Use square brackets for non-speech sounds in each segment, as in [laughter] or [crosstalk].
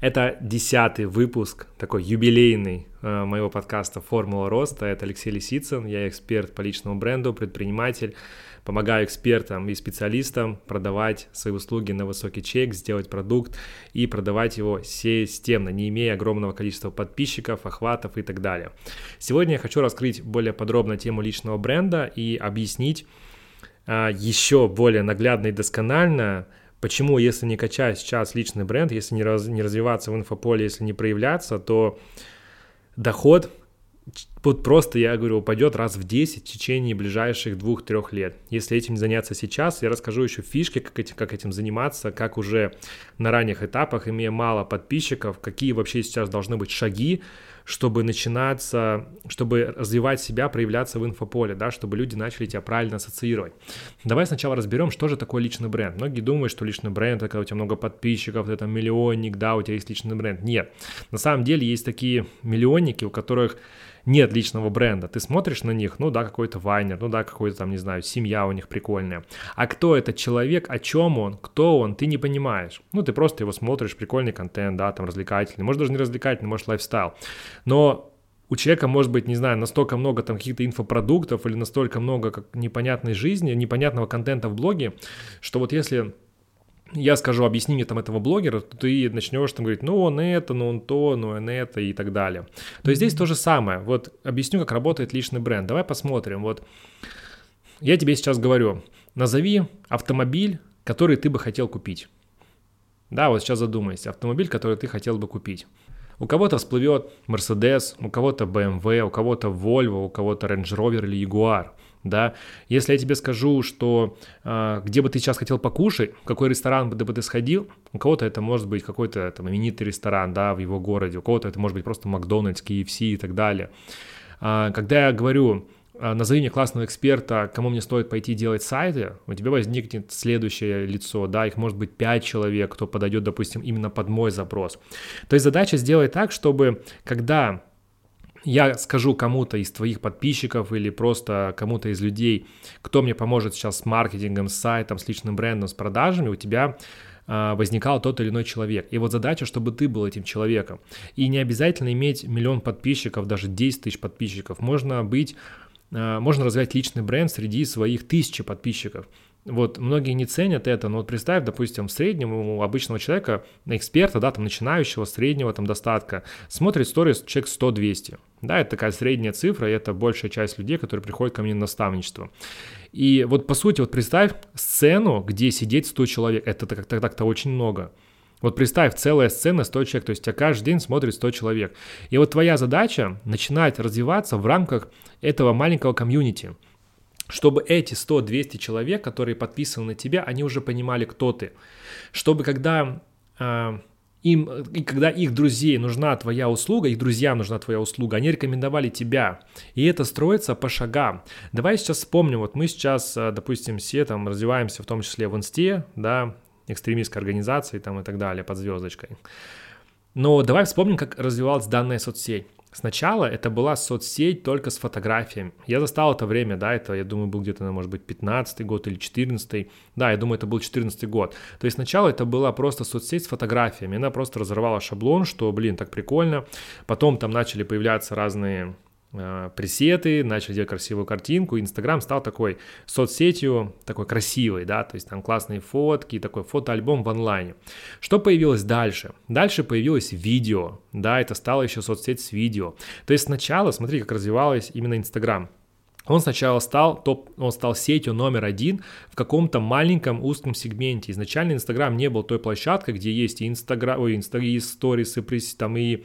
Это десятый выпуск, такой юбилейный э, моего подкаста «Формула роста». Это Алексей Лисицын, я эксперт по личному бренду, предприниматель. Помогаю экспертам и специалистам продавать свои услуги на высокий чек, сделать продукт и продавать его системно, не имея огромного количества подписчиков, охватов и так далее. Сегодня я хочу раскрыть более подробно тему личного бренда и объяснить э, еще более наглядно и досконально, Почему, если не качать сейчас личный бренд, если не, раз, не развиваться в инфополе, если не проявляться, то доход вот просто, я говорю, упадет раз в 10 в течение ближайших 2-3 лет. Если этим заняться сейчас, я расскажу еще фишки, как, эти, как этим заниматься, как уже на ранних этапах, имея мало подписчиков, какие вообще сейчас должны быть шаги, чтобы начинаться, чтобы развивать себя, проявляться в инфополе, да, чтобы люди начали тебя правильно ассоциировать. Давай сначала разберем, что же такое личный бренд. Многие думают, что личный бренд, это когда у тебя много подписчиков, там миллионник, да, у тебя есть личный бренд. Нет, на самом деле есть такие миллионники, у которых нет личного бренда. Ты смотришь на них, ну да, какой-то вайнер, ну да, какой-то там, не знаю, семья у них прикольная. А кто этот человек, о чем он, кто он, ты не понимаешь. Ну, ты просто его смотришь, прикольный контент, да, там развлекательный. Может, даже не развлекательный, может, лайфстайл. Но у человека может быть, не знаю, настолько много там каких-то инфопродуктов или настолько много как непонятной жизни, непонятного контента в блоге, что вот если я скажу, объясни мне там этого блогера, то ты начнешь там говорить, ну он это, ну он то, ну он это и так далее. То есть здесь то же самое. Вот объясню, как работает личный бренд. Давай посмотрим. Вот я тебе сейчас говорю, назови автомобиль, который ты бы хотел купить. Да, вот сейчас задумайся. Автомобиль, который ты хотел бы купить. У кого-то всплывет Mercedes, у кого-то BMW, у кого-то Volvo, у кого-то Range Rover или Jaguar – да. Если я тебе скажу, что э, где бы ты сейчас хотел покушать, в какой ресторан бы ты сходил, у кого-то это может быть какой-то там именитый ресторан, да, в его городе, у кого-то это может быть просто Макдональдс, KFC и так далее. А, когда я говорю, а, назови мне классного эксперта, кому мне стоит пойти делать сайты, у тебя возникнет следующее лицо, да, их может быть 5 человек, кто подойдет, допустим, именно под мой запрос. То есть задача сделать так, чтобы когда я скажу кому-то из твоих подписчиков или просто кому-то из людей, кто мне поможет сейчас с маркетингом, с сайтом, с личным брендом, с продажами, у тебя а, возникал тот или иной человек. И вот задача, чтобы ты был этим человеком. И не обязательно иметь миллион подписчиков, даже 10 тысяч подписчиков. Можно быть, а, можно развивать личный бренд среди своих тысячи подписчиков. Вот многие не ценят это, но вот представь, допустим, в среднем у обычного человека, эксперта, да, там начинающего, среднего там достатка, смотрит сторис человек 100-200. Да, это такая средняя цифра, и это большая часть людей, которые приходят ко мне на наставничество. И вот по сути, вот представь сцену, где сидеть 100 человек, это так-то очень много. Вот представь, целая сцена 100 человек, то есть тебя каждый день смотрит 100 человек. И вот твоя задача начинать развиваться в рамках этого маленького комьюнити чтобы эти 100-200 человек, которые подписаны на тебя, они уже понимали, кто ты. Чтобы когда э, им, и когда их друзей нужна твоя услуга, их друзьям нужна твоя услуга, они рекомендовали тебя. И это строится по шагам. Давай сейчас вспомним, вот мы сейчас, а, допустим, все там развиваемся, в том числе в инсте, да, экстремистской организации там и так далее, под звездочкой. Но давай вспомним, как развивалась данная соцсеть. Сначала это была соцсеть только с фотографиями. Я застал это время, да, это, я думаю, был где-то, может быть, 15 год или 14 Да, я думаю, это был 14 год. То есть сначала это была просто соцсеть с фотографиями. Она просто разорвала шаблон, что, блин, так прикольно. Потом там начали появляться разные пресеты, начали делать красивую картинку. Инстаграм стал такой соцсетью, такой красивой, да, то есть там классные фотки, такой фотоальбом в онлайне. Что появилось дальше? Дальше появилось видео, да, это стало еще соцсеть с видео. То есть сначала, смотри, как развивалось именно Инстаграм. Он сначала стал, топ, он стал сетью номер один в каком-то маленьком узком сегменте. Изначально Инстаграм не был той площадкой, где есть и Инстаграм, ой, Инста, и сторисы, там и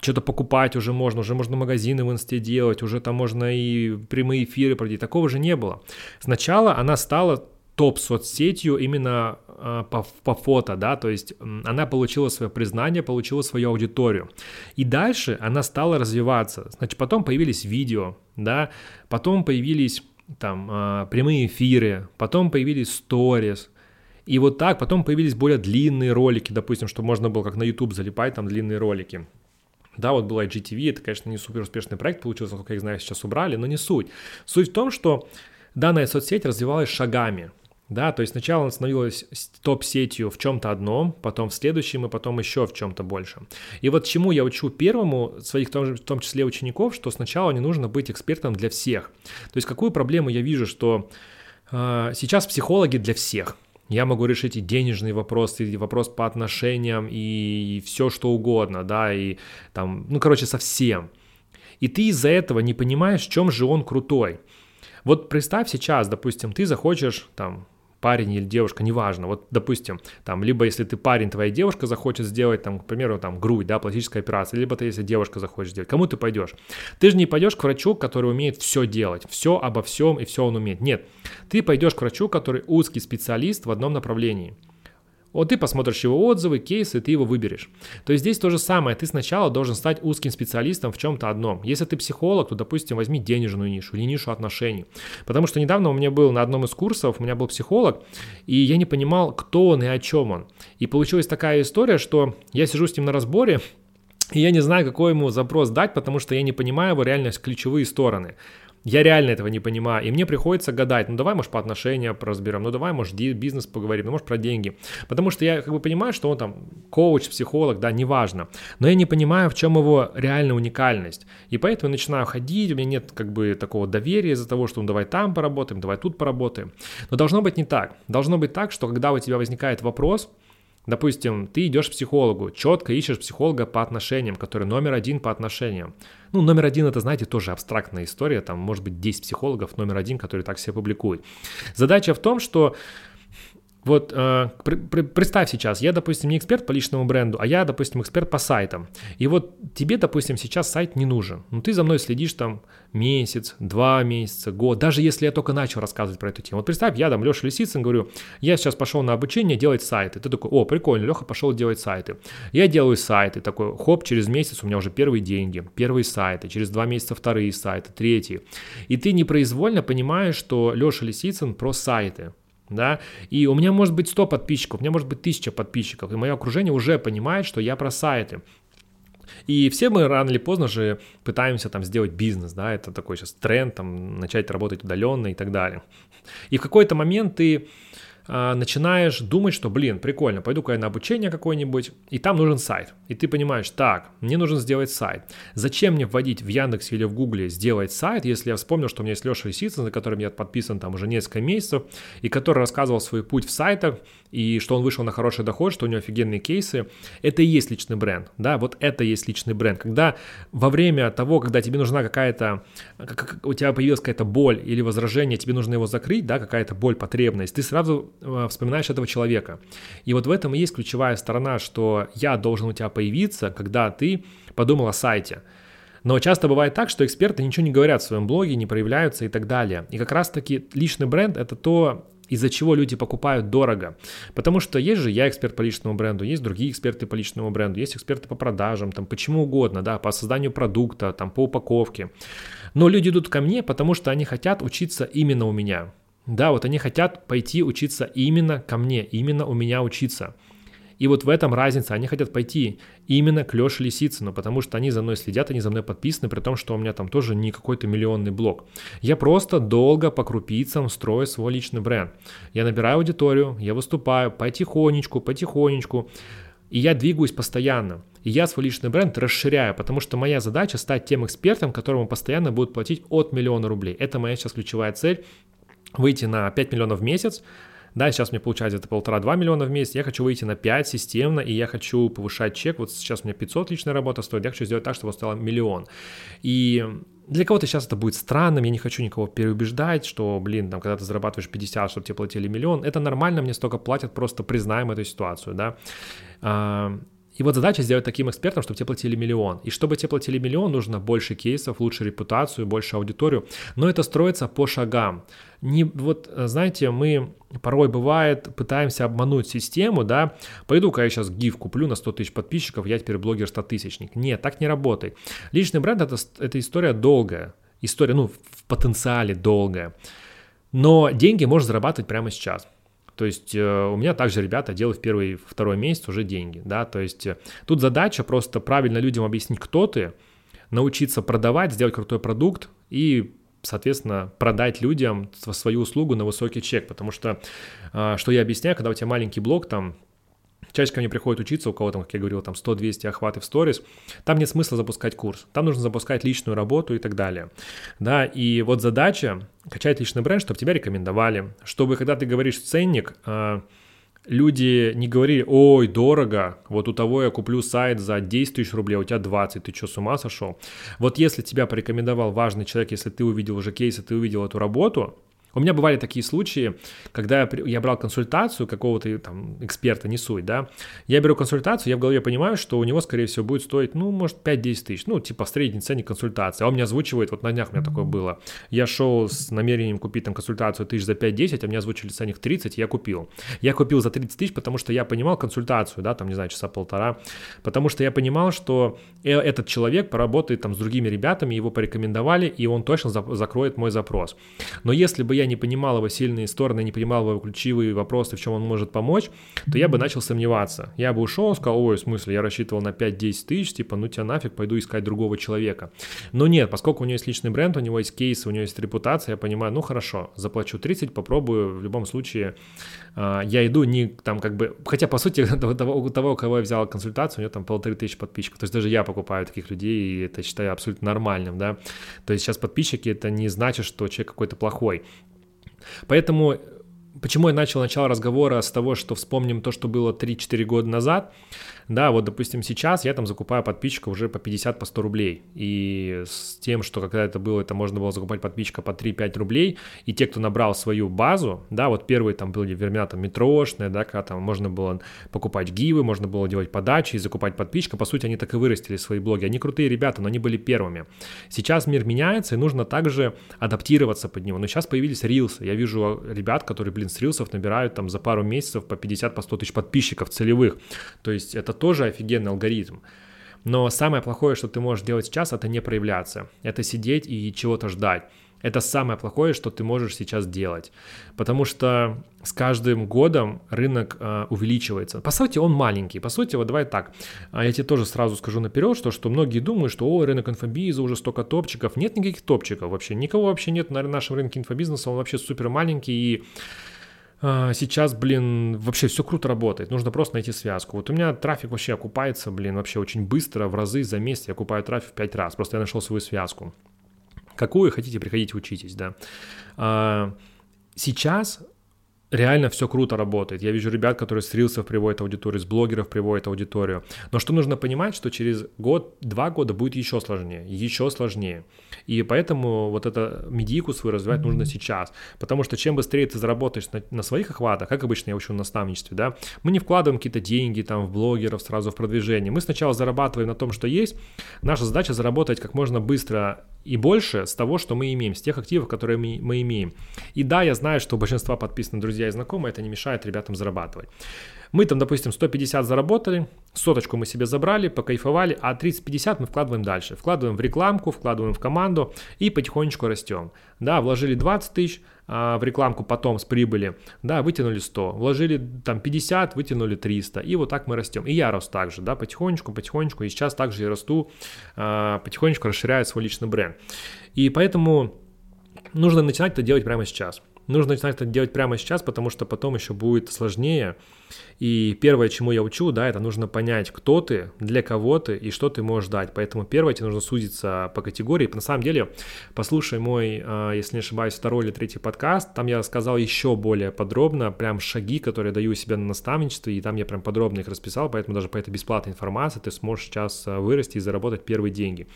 что-то покупать уже можно, уже можно магазины в Инсте делать, уже там можно и прямые эфиры проводить. Такого же не было. Сначала она стала топ-соцсетью именно по, по фото, да, то есть она получила свое признание, получила свою аудиторию. И дальше она стала развиваться. Значит, потом появились видео, да, потом появились там э, прямые эфиры, потом появились сторис, и вот так потом появились более длинные ролики, допустим, что можно было как на YouTube залипать там длинные ролики. Да, вот был IGTV, это, конечно, не супер успешный проект получился, насколько я знаю, сейчас убрали, но не суть. Суть в том, что данная соцсеть развивалась шагами – Да, то есть сначала он становилась топ-сетью в чем-то одном, потом в следующем и потом еще в чем-то больше. И вот чему я учу первому своих, в том числе учеников, что сначала не нужно быть экспертом для всех. То есть какую проблему я вижу, что э, сейчас психологи для всех. Я могу решить и денежные вопросы, и вопрос по отношениям, и все что угодно, да, и там, ну, короче, совсем. И ты из-за этого не понимаешь, в чем же он крутой. Вот представь сейчас, допустим, ты захочешь там парень или девушка, неважно, вот, допустим, там, либо если ты парень, твоя девушка захочет сделать, там, к примеру, там, грудь, да, пластическая операция, либо ты, если девушка захочет сделать, кому ты пойдешь? Ты же не пойдешь к врачу, который умеет все делать, все обо всем и все он умеет. Нет, ты пойдешь к врачу, который узкий специалист в одном направлении – вот ты посмотришь его отзывы, кейсы, ты его выберешь. То есть здесь то же самое. Ты сначала должен стать узким специалистом в чем-то одном. Если ты психолог, то, допустим, возьми денежную нишу или нишу отношений. Потому что недавно у меня был на одном из курсов, у меня был психолог, и я не понимал, кто он и о чем он. И получилась такая история, что я сижу с ним на разборе, и я не знаю, какой ему запрос дать, потому что я не понимаю его реально ключевые стороны. Я реально этого не понимаю, и мне приходится гадать, ну давай, может, по отношениям разберем, ну давай, может, бизнес поговорим, ну может, про деньги. Потому что я как бы понимаю, что он там коуч, психолог, да, неважно. Но я не понимаю, в чем его реальная уникальность. И поэтому начинаю ходить, у меня нет как бы такого доверия из-за того, что ну давай там поработаем, давай тут поработаем. Но должно быть не так. Должно быть так, что когда у тебя возникает вопрос, Допустим, ты идешь к психологу, четко ищешь психолога по отношениям, который номер один по отношениям. Ну, номер один это, знаете, тоже абстрактная история, там может быть 10 психологов, номер один, который так себя публикует. Задача в том, что вот э, при, представь сейчас, я, допустим, не эксперт по личному бренду, а я, допустим, эксперт по сайтам. И вот тебе, допустим, сейчас сайт не нужен. Ну, ты за мной следишь там месяц, два месяца, год, даже если я только начал рассказывать про эту тему. Вот представь, я там Леша Лисицын говорю, я сейчас пошел на обучение делать сайты. Ты такой, о, прикольно, Леха пошел делать сайты. Я делаю сайты, такой, хоп, через месяц у меня уже первые деньги, первые сайты, через два месяца вторые сайты, третьи. И ты непроизвольно понимаешь, что Леша Лисицын про сайты да, и у меня может быть 100 подписчиков, у меня может быть 1000 подписчиков, и мое окружение уже понимает, что я про сайты. И все мы рано или поздно же пытаемся там сделать бизнес, да, это такой сейчас тренд, там, начать работать удаленно и так далее. И в какой-то момент ты начинаешь думать, что, блин, прикольно, пойду-ка я на обучение какое-нибудь, и там нужен сайт. И ты понимаешь, так, мне нужно сделать сайт. Зачем мне вводить в Яндексе или в Гугле сделать сайт, если я вспомнил, что у меня есть Леша Лисицын, за которым я подписан там уже несколько месяцев, и который рассказывал свой путь в сайтах, и что он вышел на хороший доход, что у него офигенные кейсы. Это и есть личный бренд, да, вот это и есть личный бренд. Когда во время того, когда тебе нужна какая-то, как, у тебя появилась какая-то боль или возражение, тебе нужно его закрыть, да, какая-то боль, потребность, ты сразу вспоминаешь этого человека. И вот в этом и есть ключевая сторона, что я должен у тебя появиться, когда ты подумал о сайте. Но часто бывает так, что эксперты ничего не говорят в своем блоге, не проявляются и так далее. И как раз-таки личный бренд — это то, из-за чего люди покупают дорого. Потому что есть же я эксперт по личному бренду, есть другие эксперты по личному бренду, есть эксперты по продажам, там, почему угодно, да, по созданию продукта, там, по упаковке. Но люди идут ко мне, потому что они хотят учиться именно у меня. Да, вот они хотят пойти учиться именно ко мне, именно у меня учиться. И вот в этом разница. Они хотят пойти именно к Леше Лисицыну, потому что они за мной следят, они за мной подписаны, при том, что у меня там тоже не какой-то миллионный блог. Я просто долго по крупицам строю свой личный бренд. Я набираю аудиторию, я выступаю потихонечку, потихонечку, и я двигаюсь постоянно. И я свой личный бренд расширяю, потому что моя задача стать тем экспертом, которому постоянно будут платить от миллиона рублей. Это моя сейчас ключевая цель выйти на 5 миллионов в месяц, да, сейчас мне получается это полтора-два миллиона в месяц, я хочу выйти на 5 системно, и я хочу повышать чек, вот сейчас у меня 500 личная работа стоит, я хочу сделать так, чтобы он стал миллион. И для кого-то сейчас это будет странным, я не хочу никого переубеждать, что, блин, там, когда ты зарабатываешь 50, чтобы тебе платили миллион, это нормально, мне столько платят, просто признаем эту ситуацию, да. И вот задача сделать таким экспертом, чтобы тебе платили миллион. И чтобы тебе платили миллион, нужно больше кейсов, лучше репутацию, больше аудиторию. Но это строится по шагам. Не, вот, знаете, мы порой бывает пытаемся обмануть систему, да, пойду-ка я сейчас гиф куплю на 100 тысяч подписчиков, я теперь блогер 100 тысячник. Нет, так не работает. Личный бренд это, это история долгая. История, ну, в потенциале долгая. Но деньги можно зарабатывать прямо сейчас. То есть э, у меня также ребята делают в первый, второй месяц уже деньги, да, то есть э, тут задача просто правильно людям объяснить, кто ты, научиться продавать, сделать крутой продукт и соответственно, продать людям свою услугу на высокий чек, потому что, а, что я объясняю, когда у тебя маленький блог, там, Чаще ко мне приходит учиться, у кого там, как я говорил, там 100-200 охваты в сторис, там нет смысла запускать курс, там нужно запускать личную работу и так далее. Да, и вот задача качать личный бренд, чтобы тебя рекомендовали, чтобы когда ты говоришь ценник, а, люди не говорили, ой, дорого, вот у того я куплю сайт за 10 тысяч рублей, а у тебя 20, ты что, с ума сошел? Вот если тебя порекомендовал важный человек, если ты увидел уже кейс, и ты увидел эту работу, у меня бывали такие случаи, когда я, я брал консультацию какого-то там эксперта, не суть, да, я беру консультацию, я в голове понимаю, что у него, скорее всего, будет стоить, ну, может, 5-10 тысяч, ну, типа в средней цене консультации, а он мне озвучивает, вот на днях у меня такое было, я шел с намерением купить там консультацию тысяч за 5-10, а мне озвучили ценник 30, я купил. Я купил за 30 тысяч, потому что я понимал консультацию, да, там, не знаю, часа полтора, потому что я понимал, что э, этот человек поработает там с другими ребятами, его порекомендовали, и он точно закроет мой запрос. Но если бы я я не понимал его сильные стороны, не понимал его ключевые вопросы, в чем он может помочь, то я бы начал сомневаться. Я бы ушел, сказал, ой, в смысле, я рассчитывал на 5-10 тысяч, типа, ну тебя нафиг, пойду искать другого человека. Но нет, поскольку у него есть личный бренд, у него есть кейс, у него есть репутация, я понимаю, ну хорошо, заплачу 30, попробую, в любом случае а, я иду не там как бы, хотя по сути [laughs] того, у того, кого я взял консультацию, у него там полторы тысячи подписчиков, то есть даже я покупаю таких людей, и это считаю абсолютно нормальным, да, то есть сейчас подписчики, это не значит, что человек какой-то плохой, Поэтому почему я начал начало разговора с того, что вспомним то, что было 3-4 года назад, да, вот, допустим, сейчас я там закупаю подписчика уже по 50, по 100 рублей. И с тем, что когда это было, это можно было закупать подписчика по 3-5 рублей. И те, кто набрал свою базу, да, вот первые там были времена там метрошные, да, когда там можно было покупать гивы, можно было делать подачи и закупать подписчика. По сути, они так и вырастили свои блоги. Они крутые ребята, но они были первыми. Сейчас мир меняется, и нужно также адаптироваться под него. Но сейчас появились рилсы. Я вижу ребят, которые, блин, с рилсов набирают там за пару месяцев по 50, по 100 тысяч подписчиков целевых. То есть это тоже офигенный алгоритм. Но самое плохое, что ты можешь делать сейчас, это не проявляться. Это сидеть и чего-то ждать. Это самое плохое, что ты можешь сейчас делать. Потому что с каждым годом рынок э, увеличивается. По сути, он маленький. По сути, вот давай так. А я тебе тоже сразу скажу наперед, что, что многие думают, что о, рынок инфобиза, уже столько топчиков. Нет никаких топчиков вообще. Никого вообще нет на нашем рынке инфобизнеса. Он вообще супер маленький. И сейчас, блин, вообще все круто работает. Нужно просто найти связку. Вот у меня трафик вообще окупается, блин, вообще очень быстро, в разы за месяц я окупаю трафик в 5 раз. Просто я нашел свою связку. Какую хотите, приходите, учитесь, да. А, сейчас реально все круто работает. Я вижу ребят, которые с рилсов приводят аудиторию, с блогеров приводят аудиторию. Но что нужно понимать, что через год, два года будет еще сложнее, еще сложнее. И поэтому вот это медийку свою развивать нужно сейчас. Потому что чем быстрее ты заработаешь на, на своих охватах, как обычно я учу на наставничестве, да, мы не вкладываем какие-то деньги там в блогеров сразу в продвижение. Мы сначала зарабатываем на том, что есть. Наша задача заработать как можно быстро и больше с того, что мы имеем, с тех активов, которые мы, мы имеем. И да, я знаю, что у большинства подписаны друзья и знакомые, это не мешает ребятам зарабатывать. Мы там, допустим, 150 заработали, соточку мы себе забрали, покайфовали, а 30-50 мы вкладываем дальше. Вкладываем в рекламку, вкладываем в команду и потихонечку растем. Да, вложили 20 тысяч а, в рекламку потом с прибыли, да, вытянули 100, вложили там 50, вытянули 300, и вот так мы растем. И я рос также, да, потихонечку, потихонечку, и сейчас также я расту, а, потихонечку расширяю свой личный бренд. И поэтому нужно начинать это делать прямо сейчас. Нужно начинать это делать прямо сейчас, потому что потом еще будет сложнее, и первое, чему я учу, да, это нужно понять, кто ты, для кого ты и что ты можешь дать. Поэтому первое, тебе нужно сузиться по категории. На самом деле, послушай мой, а, если не ошибаюсь, второй или третий подкаст, там я рассказал еще более подробно, прям шаги, которые я даю себе на наставничестве, и там я прям подробно их расписал, поэтому даже по этой бесплатной информации ты сможешь сейчас а, вырасти и заработать первые деньги.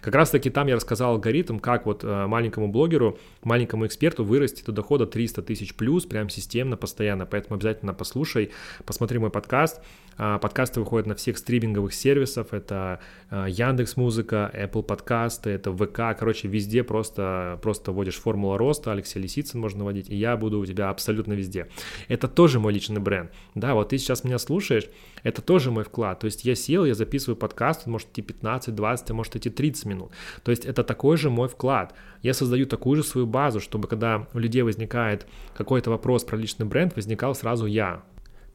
Как раз таки там я рассказал алгоритм, как вот а, маленькому блогеру, маленькому эксперту вырасти до дохода 300 тысяч плюс, прям системно, постоянно, поэтому обязательно послушай, посмотри мой подкаст. А, подкасты выходят на всех стриминговых сервисах. Это а, Яндекс Музыка, Apple подкасты, это ВК. Короче, везде просто, просто вводишь формула роста. Алексей Лисицын можно вводить, и я буду у тебя абсолютно везде. Это тоже мой личный бренд. Да, вот ты сейчас меня слушаешь, это тоже мой вклад. То есть я сел, я записываю подкаст, может идти 15, 20, а может идти 30 минут. То есть это такой же мой вклад. Я создаю такую же свою базу, чтобы когда у людей возникает какой-то вопрос про личный бренд, возникал сразу я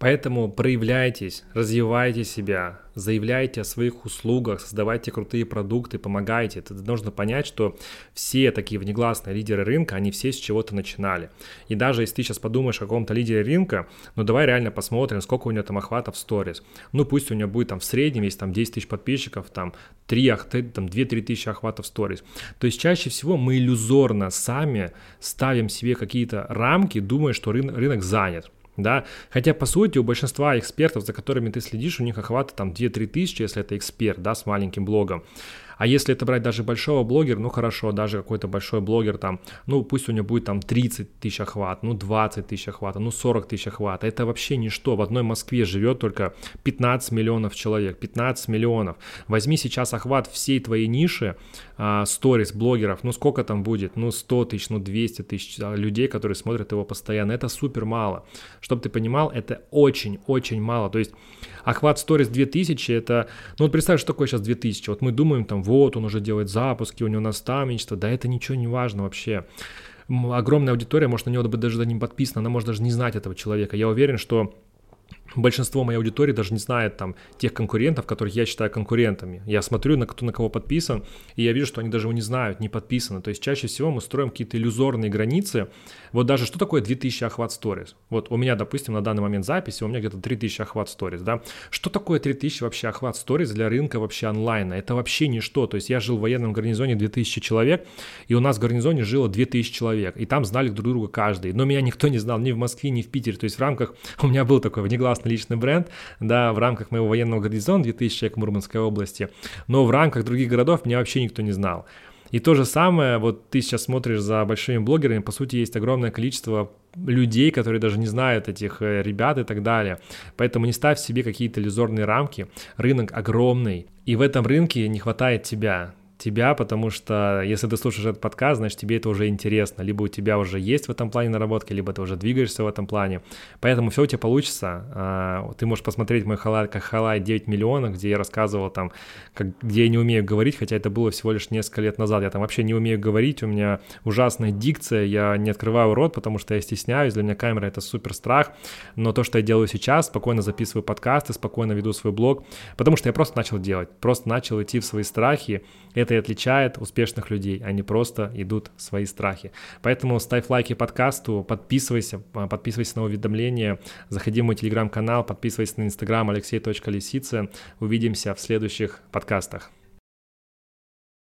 Поэтому проявляйтесь, развивайте себя, заявляйте о своих услугах, создавайте крутые продукты, помогайте. Это нужно понять, что все такие внегласные лидеры рынка, они все с чего-то начинали. И даже если ты сейчас подумаешь о каком-то лидере рынка, ну давай реально посмотрим, сколько у него там охватов в сторис. Ну пусть у него будет там в среднем, если там 10 тысяч подписчиков, там 3, там 2-3 тысячи охватов в сторис. То есть чаще всего мы иллюзорно сами ставим себе какие-то рамки, думая, что рынок занят да, хотя по сути у большинства экспертов, за которыми ты следишь, у них охваты там 2-3 тысячи, если это эксперт, да, с маленьким блогом, а если это брать даже большого блогера, ну хорошо, даже какой-то большой блогер там, ну пусть у него будет там 30 тысяч охват, ну 20 тысяч охвата, ну 40 тысяч охвата, это вообще ничто. В одной Москве живет только 15 миллионов человек, 15 миллионов. Возьми сейчас охват всей твоей ниши, а, сторис, блогеров, ну сколько там будет, ну 100 тысяч, ну 200 тысяч а, людей, которые смотрят его постоянно, это супер мало. Чтобы ты понимал, это очень-очень мало. То есть охват сторис 2000, это, ну вот представь, что такое сейчас 2000, вот мы думаем там, вот он уже делает запуски, у него наставничество, да это ничего не важно вообще. Огромная аудитория может на него даже не подписана, она может даже не знать этого человека. Я уверен, что большинство моей аудитории даже не знает там тех конкурентов, которых я считаю конкурентами. Я смотрю на кто на кого подписан, и я вижу, что они даже его не знают, не подписаны. То есть чаще всего мы строим какие-то иллюзорные границы. Вот даже что такое 2000 охват сторис? Вот у меня, допустим, на данный момент записи, у меня где-то 3000 охват сторис, да? Что такое 3000 вообще охват сторис для рынка вообще онлайна? Это вообще ничто. То есть я жил в военном гарнизоне 2000 человек, и у нас в гарнизоне жило 2000 человек, и там знали друг друга каждый. Но меня никто не знал ни в Москве, ни в Питере. То есть в рамках, [laughs] у меня был такой внегласный классный личный бренд, да, в рамках моего военного гарнизона 2000 человек в Мурманской области, но в рамках других городов меня вообще никто не знал. И то же самое, вот ты сейчас смотришь за большими блогерами, по сути, есть огромное количество людей, которые даже не знают этих э, ребят и так далее. Поэтому не ставь себе какие-то иллюзорные рамки. Рынок огромный, и в этом рынке не хватает тебя тебя, потому что если ты слушаешь этот подкаст, значит, тебе это уже интересно. Либо у тебя уже есть в этом плане наработки, либо ты уже двигаешься в этом плане. Поэтому все у тебя получится. А, ты можешь посмотреть мой халай, как халай 9 миллионов, где я рассказывал там, как, где я не умею говорить, хотя это было всего лишь несколько лет назад. Я там вообще не умею говорить, у меня ужасная дикция, я не открываю рот, потому что я стесняюсь, для меня камера это супер страх. Но то, что я делаю сейчас, спокойно записываю подкасты, спокойно веду свой блог, потому что я просто начал делать, просто начал идти в свои страхи. Это это и отличает успешных людей. Они просто идут в свои страхи. Поэтому ставь лайки подкасту, подписывайся, а, подписывайся на уведомления, заходи в мой телеграм-канал, подписывайся на инстаграм алексей.лисица. Увидимся в следующих подкастах.